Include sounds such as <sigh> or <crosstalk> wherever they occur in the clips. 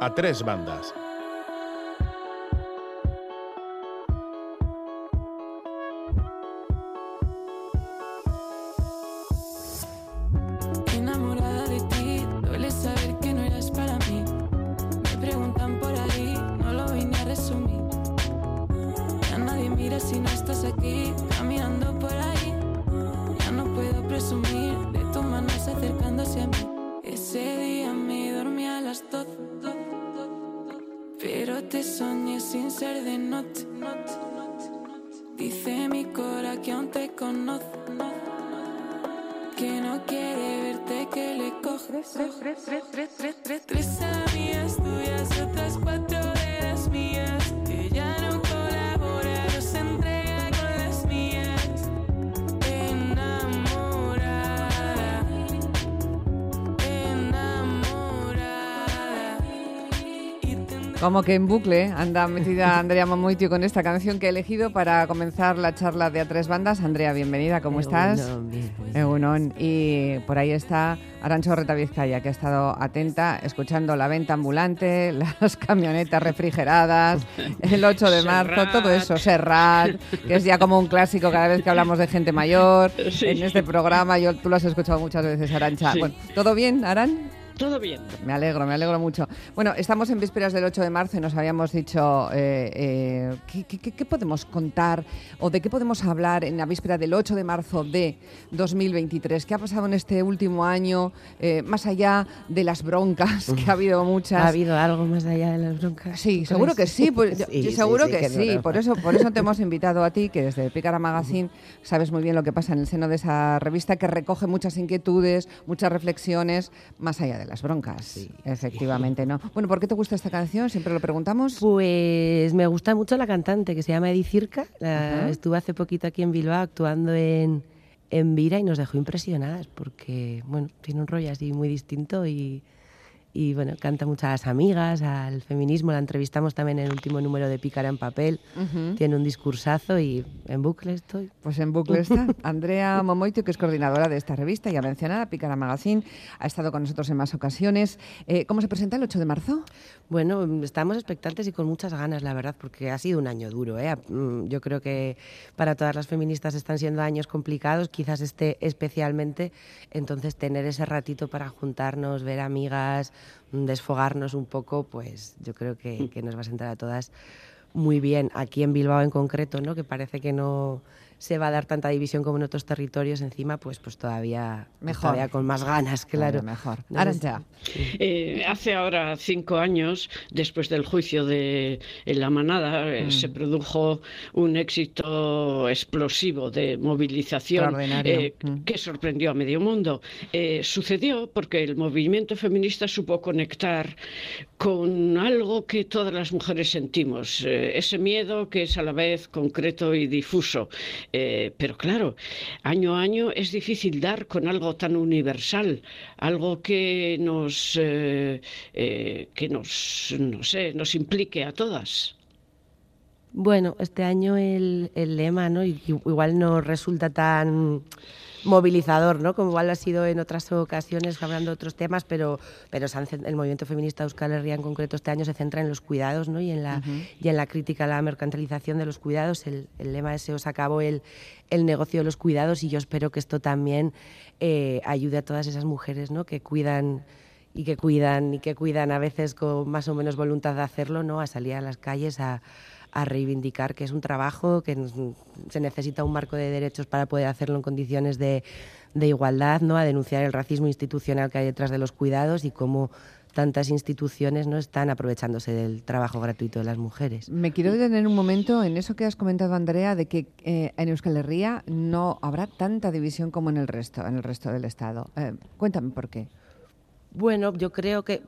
a tres bandas. Dice mi cora que aún te conoce que no quiere verte que le coges tres amigas tuyas otras cuatro Como que en bucle anda metida Andrea Mamoitio con esta canción que he elegido para comenzar la charla de A Tres Bandas. Andrea, bienvenida, ¿cómo estás? Egunon, pues. Egunon. Y por ahí está Arancho Reta Vizcaya, que ha estado atenta, escuchando la venta ambulante, <laughs> las camionetas refrigeradas, <laughs> el 8 de marzo, Serrat. todo eso, Serrat, que es ya como un clásico cada vez que hablamos de gente mayor <laughs> Sí. en este programa. Yo, tú lo has escuchado muchas veces, Arancha. Sí. Bueno, ¿Todo bien, Aran? Todo bien. Me alegro, me alegro mucho. Bueno, estamos en vísperas del 8 de marzo y nos habíamos dicho eh, eh, ¿qué, qué- qué- qué podemos contar o de qué podemos hablar en la víspera del 8 de marzo de 2023. ¿Qué ha pasado en este último año, eh, más allá de las broncas, que ha habido muchas? ¿Ha habido algo más allá de las broncas? Sí, ¿Tú seguro que sí, pues, yo- <laughs> Sí, yo sí, seguro sí, que, sí. no. Por eso, por eso te hemos invitado a ti, que desde Pícara Magazine sabes muy bien lo que pasa en el seno de esa revista, que recoge muchas inquietudes, muchas reflexiones, más allá de las broncas. Efectivamente, ¿no? Bueno, ¿por qué te gusta esta canción? Siempre lo preguntamos. Pues me gusta mucho la cantante que se llama Edi Circa. La- Ajá. Estuve hace poquito aquí en Bilbao actuando en, en Vira y nos dejó impresionadas porque, bueno, tiene un rollo así muy distinto y, y bueno, canta las amigas, al feminismo. La entrevistamos también en el último número de Pícara en papel. Ujú. Tiene un discursazo y en bucle estoy. Pues en bucle está. <laughs> Andrea Momoito, que es coordinadora de esta revista, ya mencionada, Pícara Magazine, ha estado con nosotros en más ocasiones. Eh, ¿Cómo se presenta el 8 de marzo? Bueno, estamos expectantes y con muchas ganas, la verdad, porque ha sido un año duro. ¿eh? Mm, Yo creo que para todas las feministas están siendo años complicados, quizás este especialmente. Entonces, tener ese ratito para juntarnos, ver amigas, desfogarnos un poco, pues yo creo que, que nos va a sentar a todas muy bien. Aquí en Bilbao en concreto, ¿no? que parece que no se va a dar tanta división como en otros territorios encima, pues, pues todavía, Mejor. todavía con más ganas, claro. Bueno, mejor. No sé Arancha. Eh, hace ahora cinco años, después del juicio de en la manada, eh, Mm. se produjo un éxito explosivo de movilización eh, Mm. que sorprendió a medio mundo. Eh, sucedió porque el movimiento feminista supo conectar con algo que todas las mujeres sentimos, eh, ese miedo que es a la vez concreto y difuso. Eh, pero claro, año a año es difícil dar con algo tan universal, algo que nos, eh, eh, que nos, no sé, nos implique a todas. Bueno, este año el, el lema, ¿no? Igual no resulta tan movilizador, ¿no? Como igual ha sido en otras ocasiones hablando de otros temas, pero, pero se el movimiento feminista de Euskal Herria en concreto este año se centra en los cuidados, ¿no? Y en la, y en la crítica a la mercantilización de los cuidados. El, el lema ese os acabó el, el negocio de los cuidados y yo espero que esto también eh, ayude a todas esas mujeres, ¿no? Que cuidan y que cuidan y que cuidan a veces con más o menos voluntad de hacerlo, ¿no? A salir a las calles a, a reivindicar que es un trabajo, que se necesita un marco de derechos para poder hacerlo en condiciones de, de igualdad, ¿no? A denunciar el racismo institucional que hay detrás de los cuidados y cómo tantas instituciones no están aprovechándose del trabajo gratuito de las mujeres. Me quiero detener un momento en eso que has comentado, Andrea, de que eh, en Euskal Herria no habrá tanta división como en el resto, en el resto del Estado. Eh, cuéntame por qué. Bueno, yo creo que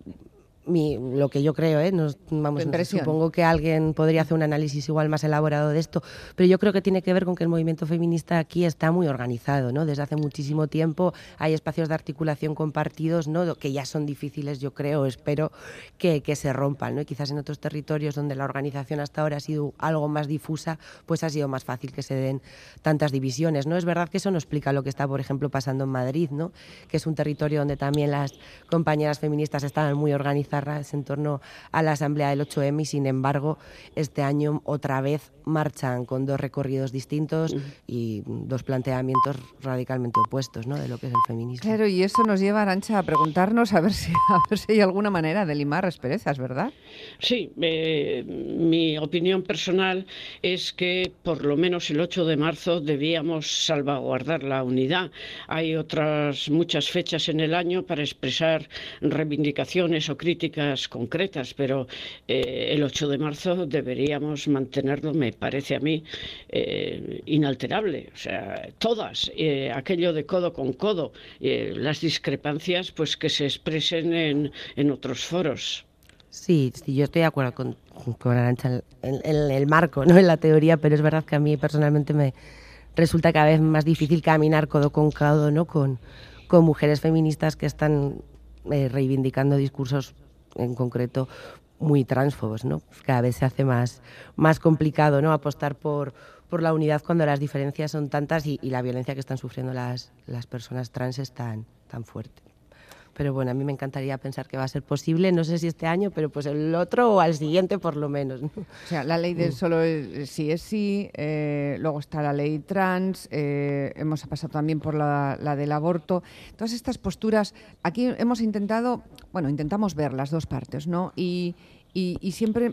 mi- lo que yo creo, ¿eh? Nos- vamos, supongo que alguien podría hacer un análisis igual más elaborado de esto, pero yo creo que tiene que ver con que el movimiento feminista aquí está muy organizado, ¿no? Desde hace muchísimo tiempo hay espacios de articulación compartidos, ¿no? Que ya son difíciles, yo creo, espero que, que se rompan, ¿no? Y quizás en otros territorios donde la organización hasta ahora ha sido algo más difusa, pues ha sido más fácil que se den tantas divisiones, ¿no? Es verdad que eso no explica lo que está, por ejemplo, pasando en Madrid, ¿no? Que es un territorio donde también las compañeras feministas estaban muy organizadas en torno a la asamblea del 8M y sin embargo este año otra vez marchan con dos recorridos distintos y dos planteamientos radicalmente opuestos ¿no? de lo que es el feminismo. Claro, y eso nos lleva, Arancha, a preguntarnos a ver si, <laughs> a ver si hay alguna manera de limar asperezas, ¿verdad? Sí, eh, mi opinión personal es que por lo menos el 8 de marzo debíamos salvaguardar la unidad. Hay otras muchas fechas en el año para expresar reivindicaciones o críticas concretas, pero eh, el 8 de marzo deberíamos mantenerlo, me parece a mí, eh, inalterable. O sea, todas, eh, aquello de codo con codo, las discrepancias, pues que se expresen en, en otros foros. Sí, sí, yo estoy de acuerdo con, con Arancha en, el marco, no en la teoría, pero es verdad que a mí personalmente me resulta cada vez más difícil caminar codo con codo ¿no? con, con mujeres feministas que están eh, reivindicando discursos en concreto muy transfobos, ¿no? Cada vez se hace más, más complicado, ¿no? Apostar por, por la unidad cuando las diferencias son tantas y, la violencia que están sufriendo las, las personas trans es tan, tan fuerte pero bueno, a mí me encantaría pensar que va a ser posible, no sé si este año, pero pues el otro o al siguiente por lo menos. O sea, la ley de mm. solo sí es sí, eh, luego está la ley trans, eh, hemos pasado también por la, la, del aborto. Todas estas posturas, aquí hemos intentado, bueno, intentamos ver las dos partes, ¿no? Y, y, y siempre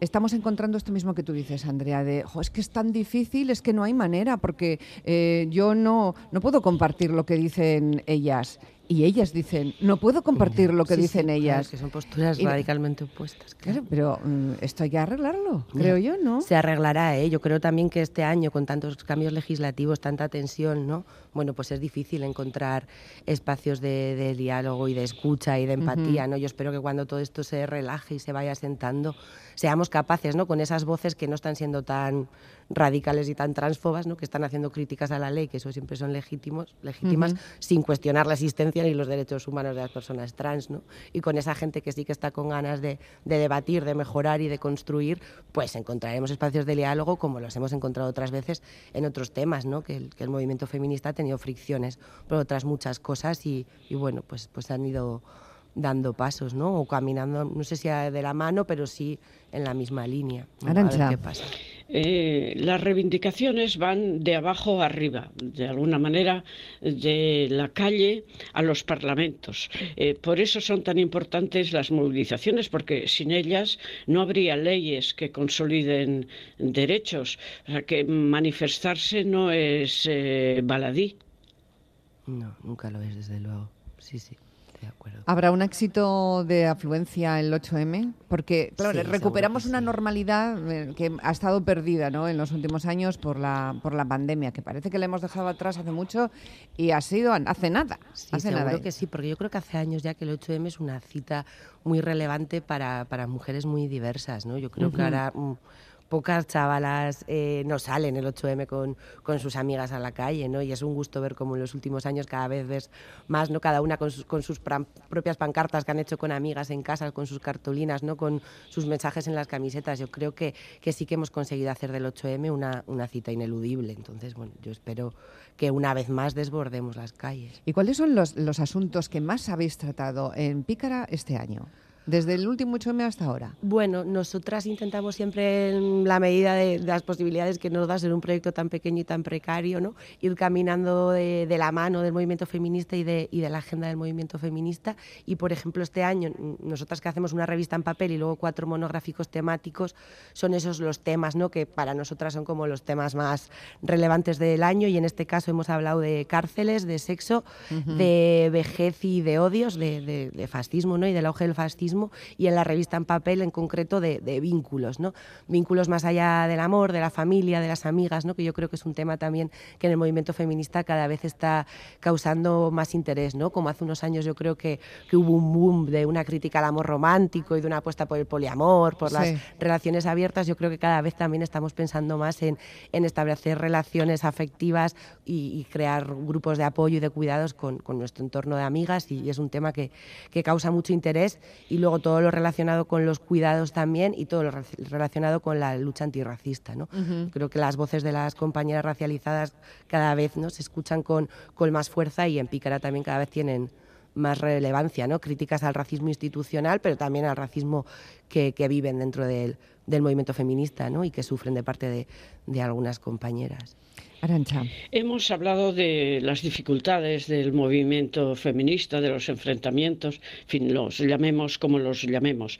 estamos encontrando esto mismo que tú dices, Andrea, de es que es tan difícil, es que no hay manera, porque eh, yo no, no puedo compartir lo que dicen ellas y ellas dicen, no puedo compartir lo que dicen ellas. que son posturas radicalmente opuestas. Claro, pero mm, esto hay que arreglarlo, creo yo, ¿no? Se arreglará, ¿eh? Yo creo también que este año, con tantos cambios legislativos, tanta tensión, ¿no? Bueno, pues es difícil encontrar espacios de, diálogo y de escucha y de empatía, ¿no? Yo espero que cuando todo esto se relaje y se vaya sentando, seamos capaces, ¿no? Con esas voces que no están siendo tan radicales y tan transfobas, ¿no? que están haciendo críticas a la ley, que eso siempre son legítimos, legítimas, sin cuestionar la existencia ni los derechos humanos de las personas trans. ¿no? Y con esa gente que sí que está con ganas de, de debatir, de mejorar y de construir, pues encontraremos espacios de diálogo como los hemos encontrado otras veces en otros temas, ¿no? que, el, que el movimiento feminista ha tenido fricciones por otras muchas cosas y, y bueno, pues, pues han ido dando pasos, ¿no? O caminando, no sé si de la mano, pero sí en la misma línea. ¿no? A ver qué pasa. Eh, las reivindicaciones van de abajo arriba, de alguna manera, de la calle a los parlamentos. Eh, por eso son tan importantes las movilizaciones, porque sin ellas no habría leyes que consoliden derechos. O sea, que manifestarse no es eh, baladí. No, nunca lo es, desde luego. Sí, sí. ¿Habrá un éxito de afluencia en el 8M? Porque, claro, sí, recuperamos una sí. normalidad eh, que ha estado perdida ¿no? en los últimos años por la, por la pandemia, que parece que la hemos dejado atrás hace mucho y ha sido hace nada. Sí, hace seguro nada. que sí, porque yo creo que hace años ya que el 8M es una cita muy relevante para, para mujeres muy diversas. ¿no? Yo creo uh -huh. que ahora... Pocas chavalas eh, no salen el 8M con, con, sus amigas a la calle, ¿no? Y es un gusto ver cómo en los últimos años cada vez ves más, ¿no? Cada una con sus, con sus propias pancartas que han hecho con amigas en casa, con sus cartulinas, ¿no? Con sus mensajes en las camisetas. Yo creo que, que sí que hemos conseguido hacer del 8M una, una cita ineludible. Entonces, bueno, yo espero que una vez más desbordemos las calles. ¿Y cuáles son los, los asuntos que más habéis tratado en Pícara este año? Desde el último 8M hasta ahora? Bueno, nosotras intentamos siempre, en la medida de, de, las posibilidades que nos da ser un proyecto tan pequeño y tan precario, ¿no? ir caminando de, de la mano del movimiento feminista y de, y de, la agenda del movimiento feminista. Y, por ejemplo, este año, nosotras que hacemos una revista en papel y luego cuatro monográficos temáticos, son esos los temas ¿no? que para nosotras son como los temas más relevantes del año. Y en este caso hemos hablado de cárceles, de sexo, uh -huh. de vejez y de odios, de, de fascismo ¿no? y del auge del fascismo y en la revista en papel en concreto de, de, vínculos, ¿no? Vínculos más allá del amor, de la familia, de las amigas, ¿no? Que yo creo que es un tema también que en el movimiento feminista cada vez está causando más interés, ¿no? Como hace unos años yo creo que, que hubo un boom de una crítica al amor romántico y de una apuesta por el poliamor, por sí. las relaciones abiertas, yo creo que cada vez también estamos pensando más en, en establecer relaciones afectivas y, y, crear grupos de apoyo y de cuidados con, con nuestro entorno de amigas y, y es un tema que, que causa mucho interés y luego luego todo lo relacionado con los cuidados también y todo lo relacionado con la lucha antirracista. ¿no? Uh -huh. Creo que las voces de las compañeras racializadas cada vez ¿no? se escuchan con, con más fuerza y en Pícara también cada vez tienen más relevancia, ¿no? Críticas al racismo institucional, pero también al racismo que, viven dentro del, movimiento feminista, ¿no? Y que sufren de parte de algunas compañeras. Arancha. Hemos hablado de las dificultades del movimiento feminista, de los enfrentamientos, en fin, los llamemos como los llamemos.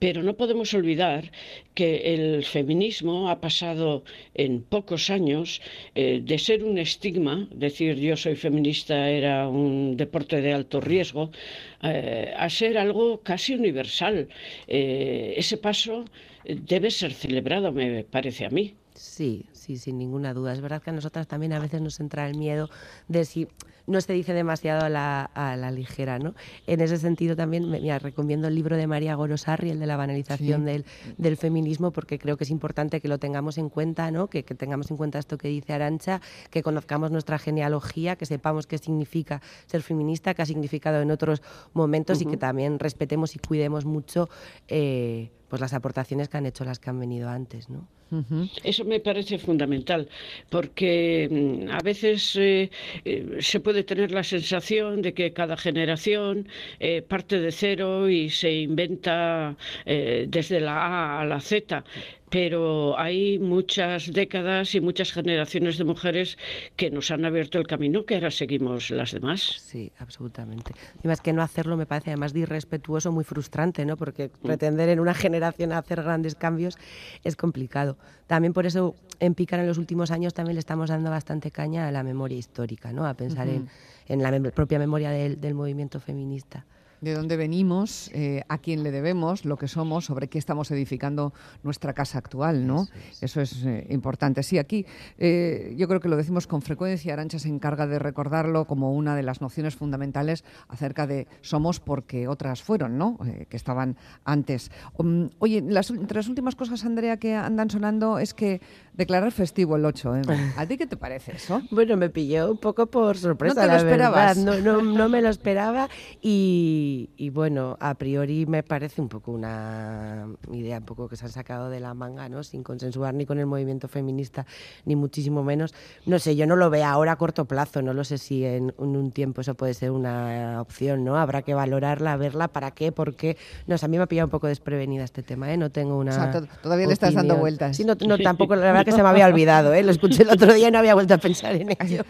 Pero no podemos olvidar que el feminismo ha pasado en pocos años eh, de ser un estigma, decir yo soy feminista era un deporte de alto riesgo, eh, a ser algo casi universal. Eh, ese paso debe ser celebrado, me parece a mí. Sí, sí, sin ninguna duda. Es verdad que a nosotras también a veces nos entra el miedo de si no se dice demasiado a la, ligera, ¿no? En ese sentido también, me recomiendo el libro de María Gorosarri, el de la banalización del, feminismo, porque creo que es importante que lo tengamos en cuenta, ¿no? Que, tengamos en cuenta esto que dice Arancha, que conozcamos nuestra genealogía, que sepamos qué significa ser feminista, qué ha significado en otros momentos y que también respetemos y cuidemos mucho eh, pues las aportaciones que han hecho las que han venido antes, ¿no? Eso me parece fundamental, porque mm, a veces eh, eh, se puede tener la sensación de que cada generación eh, parte de cero y se inventa desde la A a la Z pero hay muchas décadas y muchas generaciones de mujeres que nos han abierto el camino que ahora seguimos las demás. Sí, absolutamente. Y más que no hacerlo me parece además de irrespetuoso, muy frustrante, ¿no? Porque mm. pretender en una generación hacer grandes cambios es complicado. También por eso en Picar en los últimos años también le estamos dando bastante caña a la memoria histórica, ¿no? A pensar en, la propia memoria del movimiento feminista de dónde venimos, eh, a quién le debemos, lo que somos, sobre qué estamos edificando nuestra casa actual, ¿no? Eso es, eh, importante. Sí, aquí eh, yo creo que lo decimos con frecuencia, Arancha se encarga de recordarlo como una de las nociones fundamentales acerca de somos porque otras fueron, ¿no? que estaban antes. Um, oye, las, entre las últimas cosas, Andrea, que andan sonando es que declarar festivo el 8. <laughs> ¿A ti qué te parece eso? Bueno, me pilló un poco por sorpresa. ¿No te lo esperabas? No, no, no me lo esperaba y y, bueno, a priori me parece un poco una idea un poco que se han sacado de la manga, ¿no? Sin consensuar ni con el movimiento feminista, ni muchísimo menos. No sé, yo no lo veo ahora a corto plazo, no lo sé si en, un tiempo eso puede ser una opción, ¿no? Habrá que valorarla, verla, para qué, por qué. No sé, a mí me ha pillado un poco desprevenida este tema, ¿eh? No tengo una. O sea, todavía le estás dando vueltas. Sí, no, tampoco, la verdad que se me había olvidado, ¿eh? Lo escuché el otro día y no había vuelto a pensar en ello.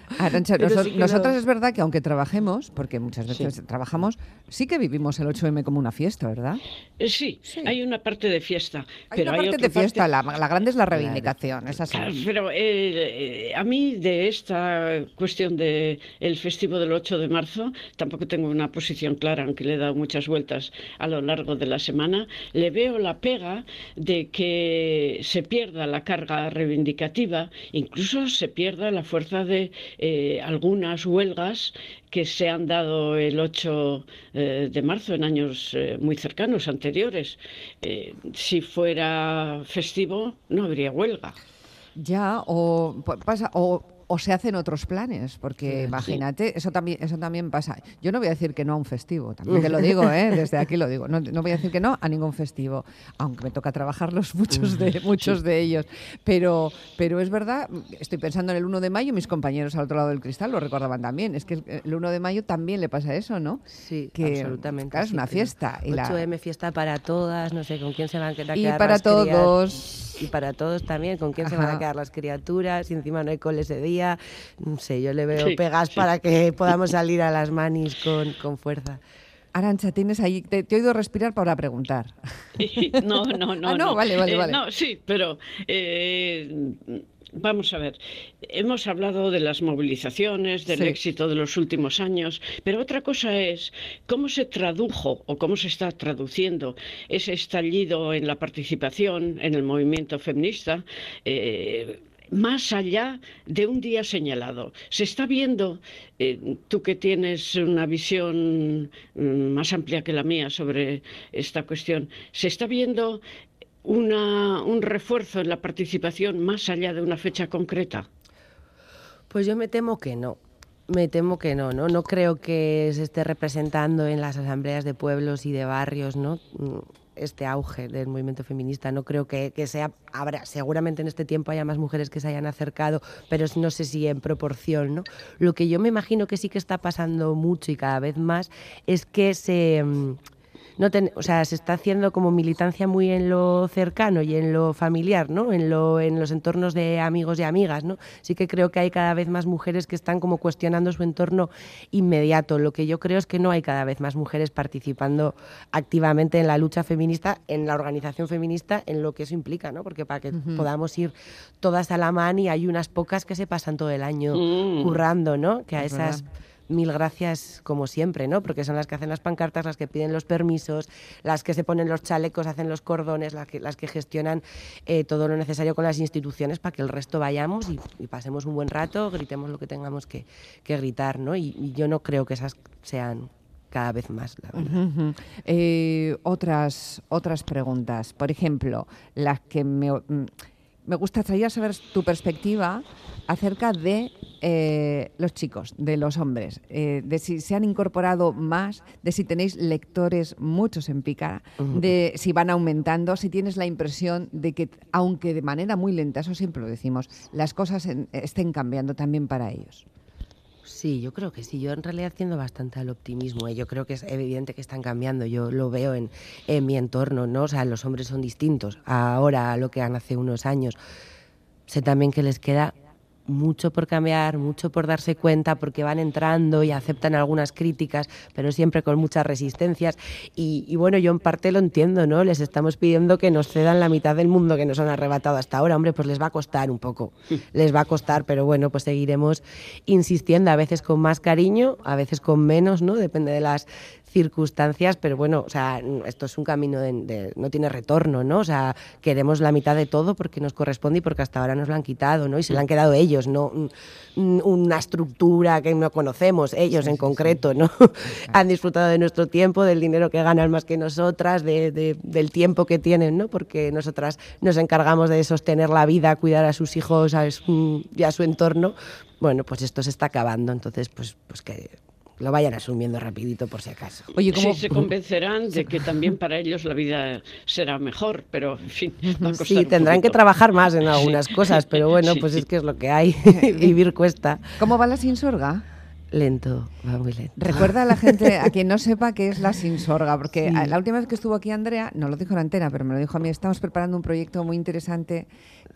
nosotros es verdad que aunque trabajemos, porque muchas veces trabajamos, sí que vivimos el 8M como una fiesta, ¿verdad? Eh, sí, hay una parte de fiesta. Hay pero una parte de fiesta, la, grande es la reivindicación, es así. pero eh, a mí de esta cuestión del el festivo del 8 de marzo, tampoco tengo una posición clara, aunque le he dado muchas vueltas a lo largo de la semana, le veo la pega de que se pierda la carga reivindicativa, incluso se pierda la fuerza de eh, algunas huelgas que se han dado el 8 eh, de marzo en años eh, muy cercanos, anteriores. Eh, si fuera festivo, no habría huelga. Ya, o pasa, o o se hacen otros planes, porque imagínate, eso también eso también pasa. Yo no voy a decir que no a un festivo, también te lo digo, ¿eh? <laughs> desde aquí lo digo. No, voy a decir que no a ningún festivo, aunque me toca trabajarlos <laughs> muchos de muchos de ellos. Pero pero es verdad, estoy pensando en el 1 de mayo, mis compañeros al otro lado del cristal lo recordaban también. Es que el 1 de mayo también le pasa eso, ¿no? Sí, que, absolutamente. es una fiesta. 8M fiesta para todas, no sé con quién se van a quedar. Y para todos. Y para todos también, con quién se van a quedar las criaturas, y encima no hay cole ese día no sé, yo le veo pegas para que podamos salir a las manis con, con fuerza. Arancha, tienes ahí, te, he oído respirar para preguntar. <laughs> No, no, no. <laughs> ah, no, vale, vale, eh, vale. no, sí, pero eh, Vamos a ver, hemos hablado de las movilizaciones, del éxito de los últimos años, pero otra cosa es cómo se tradujo o cómo se está traduciendo ese estallido en la participación en el movimiento feminista. Eh, más allá de un día señalado. Se está viendo, eh, tú que tienes una visión mm, más amplia que la mía sobre esta cuestión, se está viendo un refuerzo en la participación más allá de una fecha concreta. Pues yo me temo que no. Me temo que no, ¿no? No creo que se esté representando en las asambleas de pueblos y de barrios, ¿no? Mm, este auge del movimiento feminista. No creo que, que, sea, seguramente en este tiempo haya más mujeres que se hayan acercado, pero no sé si en proporción, ¿no? Lo que yo me imagino que sí que está pasando mucho y cada vez más es que se no o sea, se está haciendo como militancia muy en lo cercano y en lo familiar, ¿no? En, lo, en los entornos de amigos y amigas, ¿no? Sí que creo que hay cada vez más mujeres que están como cuestionando su entorno inmediato. Lo que yo creo es que no hay cada vez más mujeres participando activamente en la lucha feminista, en la organización feminista, en lo que eso implica, ¿no? Porque para que podamos ir todas a la mano y hay unas pocas que se pasan todo el año mm. currando, ¿no? Que a esas mil gracias como siempre, ¿no? Porque son las que hacen las pancartas, las que piden los permisos, las que se ponen los chalecos, hacen los cordones, las que, gestionan eh, todo lo necesario con las instituciones para que el resto vayamos y, pasemos un buen rato, gritemos lo que tengamos que, gritar, ¿no? Y, yo no creo que esas sean cada vez más. La eh, otras, otras preguntas. Por ejemplo, las que me mm, me gustaría saber tu perspectiva acerca de eh, los chicos, de los hombres, eh, de si se han incorporado más, de si tenéis lectores muchos en Pícara, de si van aumentando, si tienes la impresión de que, aunque de manera muy lenta, eso siempre lo decimos, las cosas estén cambiando también para ellos. Sí, yo creo que sí. Yo en realidad tiendo bastante al optimismo. ¿eh? Yo creo que es evidente que están cambiando. Yo lo veo en, en mi entorno, ¿no? O sea, los hombres son distintos ahora a lo que eran hace unos años. Sé también que les queda mucho por cambiar, mucho por darse cuenta, porque van entrando y aceptan algunas críticas, pero siempre con muchas resistencias. Y, bueno, yo en parte lo entiendo, ¿no? Les estamos pidiendo que nos cedan la mitad del mundo que nos han arrebatado hasta ahora. Hombre, pues les va a costar un poco, <laughs> les va a costar, pero bueno, pues seguiremos insistiendo, a veces con más cariño, a veces con menos, ¿no? Depende de las circunstancias, pero bueno, o sea, esto es un camino de, no tiene retorno, ¿no? O sea, queremos la mitad de todo porque nos corresponde y porque hasta ahora nos lo han quitado, ¿no? Y se lo han quedado ellos, no una estructura que no conocemos, ellos en concreto, ¿no? han disfrutado de nuestro tiempo, del dinero que ganan más que nosotras, del tiempo que tienen, ¿no? Porque nosotras nos encargamos de sostener la vida, cuidar a sus hijos a y a su entorno. Bueno, pues esto se está acabando, entonces, pues, pues que lo vayan asumiendo rapidito por si acaso. Oye, ¿cómo... Sí, se convencerán de que también para ellos la vida será mejor, pero en fin, va a Sí, tendrán que trabajar más en algunas cosas, pero bueno, pues es que es lo que hay, <laughs> vivir cuesta. ¿Cómo va la sinsorga? Lento, va muy lento. Recuerda a la gente, <laughs> a quien no sepa qué es la Sinsorga, porque la última vez que estuvo aquí Andrea, no lo dijo en antena, pero me lo dijo a mí, estamos preparando un proyecto muy interesante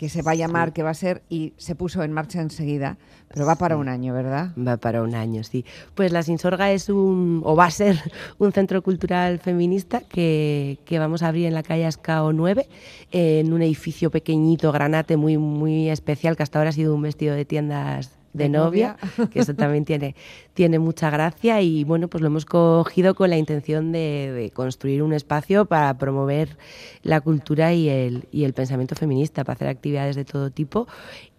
que se va a llamar, que va a ser, y se puso en marcha enseguida, pero va para un año, ¿verdad? Va para un año, sí. Pues la Sinsorga es un, o va a ser, <laughs> un centro cultural feminista que, que vamos a abrir en la calle Ascao 9, en un edificio pequeñito, granate, muy, muy especial, que hasta ahora ha sido un vestido de tiendas de, novia, que eso también tiene, <laughs> tiene mucha gracia y bueno, pues lo hemos cogido con la intención de, construir un espacio para promover la cultura y el, y el pensamiento feminista, para hacer actividades de todo tipo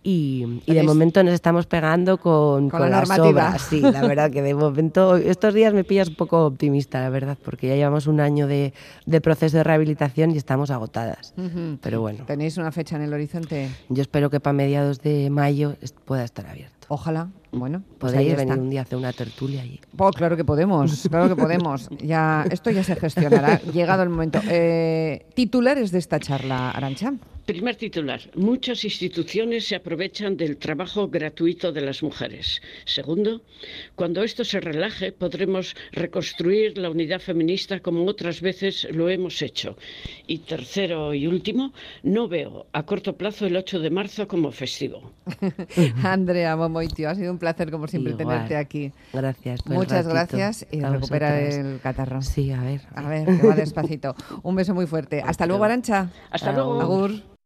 y, de momento nos estamos pegando con, con, las obras. Sí, la verdad que de momento, estos días me pillas un poco optimista, la verdad, porque ya llevamos un año de, de proceso de rehabilitación y estamos agotadas. Pero bueno. ¿Tenéis una fecha en el horizonte? Yo espero que para mediados de mayo pueda estar abierto. Ojalá. Bueno, pues venir un día a hacer una tertulia allí. Oh, claro que podemos, claro que podemos. Ya, esto ya se gestionará. <laughs> Llegado el momento. Eh, titulares de esta charla, Arancha. Primer titular. Muchas instituciones se aprovechan del trabajo gratuito de las mujeres. Segundo, cuando esto se relaje podremos reconstruir la unidad feminista como otras veces lo hemos hecho. Y tercero y último, no veo a corto plazo el 8 de marzo como festivo. <laughs> Andrea Momoitio, ha sido un placer como siempre tenerte aquí. Gracias. Muchas gracias y recupera el catarro. Sí, a ver. A ver, que va despacito. Un beso muy fuerte. Hasta luego, Arancha. Hasta luego. Agur.